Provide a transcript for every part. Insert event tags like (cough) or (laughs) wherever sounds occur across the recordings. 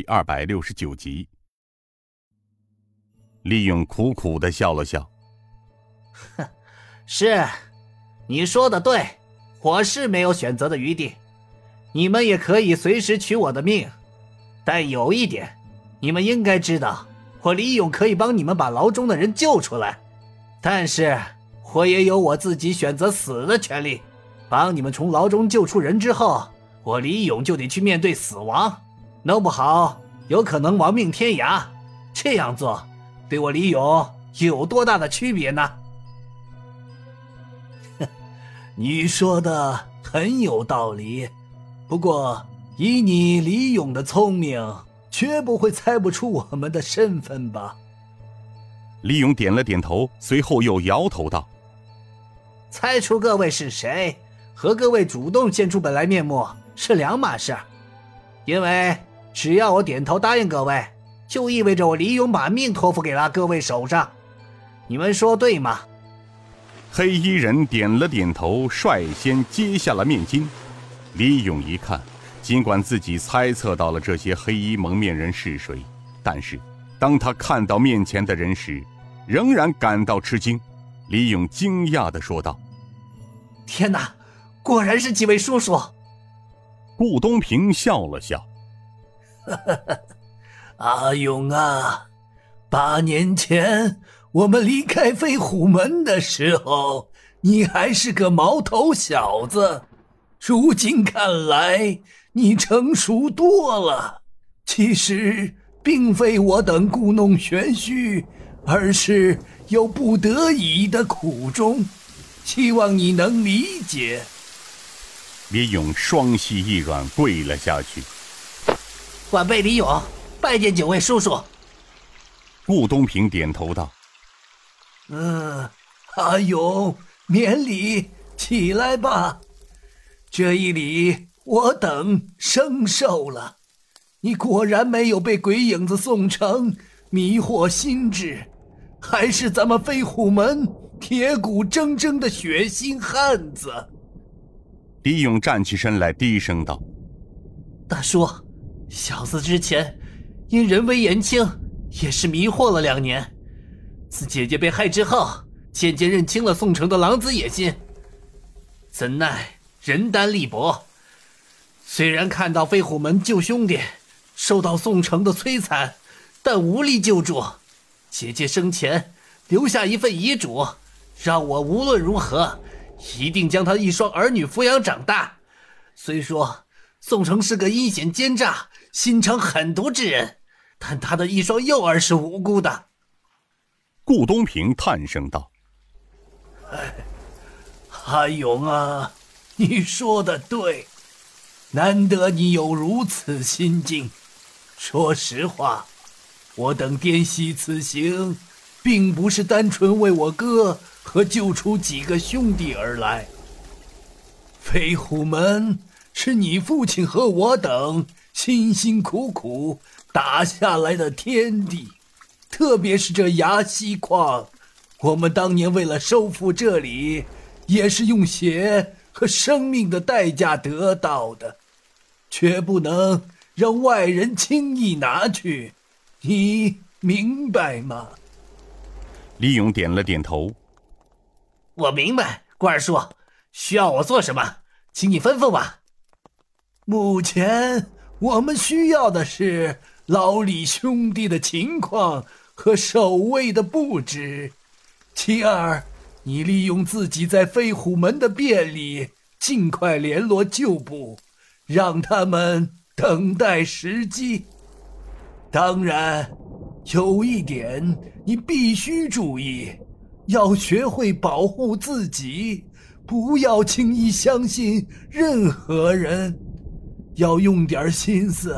第二百六十九集。李勇苦苦的笑了笑：“哼，是，你说的对，我是没有选择的余地。你们也可以随时取我的命，但有一点，你们应该知道，我李勇可以帮你们把牢中的人救出来，但是我也有我自己选择死的权利。帮你们从牢中救出人之后，我李勇就得去面对死亡，弄不好有可能亡命天涯。这样做。”对我李勇有多大的区别呢？(laughs) 你说的很有道理，不过以你李勇的聪明，绝不会猜不出我们的身份吧？李勇点了点头，随后又摇头道：“猜出各位是谁，和各位主动现出本来面目是两码事。因为只要我点头答应各位。”就意味着我李勇把命托付给了各位手上，你们说对吗？黑衣人点了点头，率先揭下了面巾。李勇一看，尽管自己猜测到了这些黑衣蒙面人是谁，但是当他看到面前的人时，仍然感到吃惊。李勇惊讶地说道：“天哪，果然是几位叔叔！”顾东平笑了笑：“哈哈哈。” (laughs) 阿勇啊，八年前我们离开飞虎门的时候，你还是个毛头小子。如今看来，你成熟多了。其实并非我等故弄玄虚，而是有不得已的苦衷，希望你能理解。李勇双膝一软，跪了下去。晚辈李勇。拜见九位叔叔。顾东平点头道：“嗯，阿勇，免礼，起来吧。这一礼，我等生受了。你果然没有被鬼影子宋城迷惑心智，还是咱们飞虎门铁骨铮铮的血腥汉子。”李勇站起身来，低声道：“大叔，小子之前……”因人微言轻，也是迷惑了两年。自姐姐被害之后，渐渐认清了宋城的狼子野心。怎奈人单力薄，虽然看到飞虎门救兄弟受到宋城的摧残，但无力救助。姐姐生前留下一份遗嘱，让我无论如何一定将她一双儿女抚养长大。虽说宋城是个阴险奸诈、心肠狠毒之人。但他的一双幼儿是无辜的。顾东平叹声道：“哎，阿勇啊，你说的对，难得你有如此心境。说实话，我等滇西此行，并不是单纯为我哥和救出几个兄弟而来。飞虎门是你父亲和我等辛辛苦苦。”打下来的天地，特别是这崖西矿，我们当年为了收复这里，也是用血和生命的代价得到的，绝不能让外人轻易拿去。你明白吗？李勇点了点头。我明白，顾二叔，需要我做什么，请你吩咐吧。目前我们需要的是。老李兄弟的情况和守卫的布置。其二，你利用自己在飞虎门的便利，尽快联络旧部，让他们等待时机。当然，有一点你必须注意，要学会保护自己，不要轻易相信任何人，要用点心思。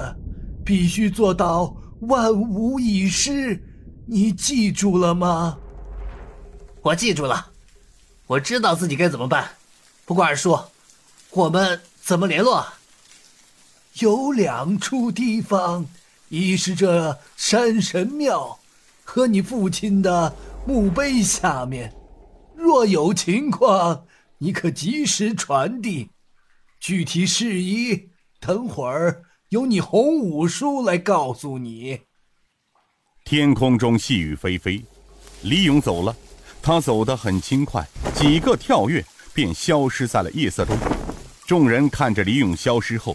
必须做到万无一失，你记住了吗？我记住了，我知道自己该怎么办。不过二叔，我们怎么联络？有两处地方，一是这山神庙，和你父亲的墓碑下面。若有情况，你可及时传递。具体事宜，等会儿。由你洪五叔来告诉你。天空中细雨霏霏，李勇走了，他走得很轻快，几个跳跃便消失在了夜色中。众人看着李勇消失后，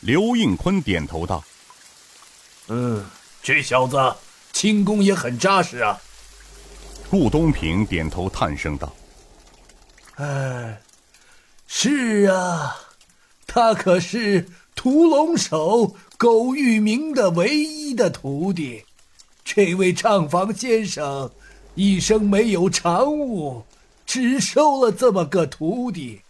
刘应坤点头道：“嗯，这小子轻功也很扎实啊。”顾东平点头叹声道：“哎，是啊，他可是屠龙手苟玉明的唯一的徒弟。这位账房先生一生没有长物，只收了这么个徒弟，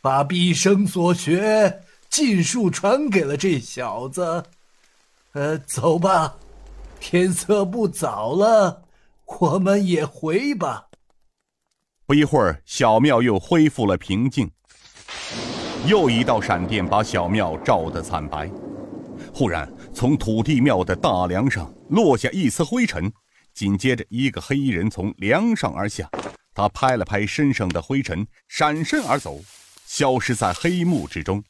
把毕生所学尽数传给了这小子。呃，走吧，天色不早了。”我们也回吧。不一会儿，小庙又恢复了平静。又一道闪电把小庙照得惨白。忽然，从土地庙的大梁上落下一丝灰尘，紧接着，一个黑衣人从梁上而下。他拍了拍身上的灰尘，闪身而走，消失在黑幕之中。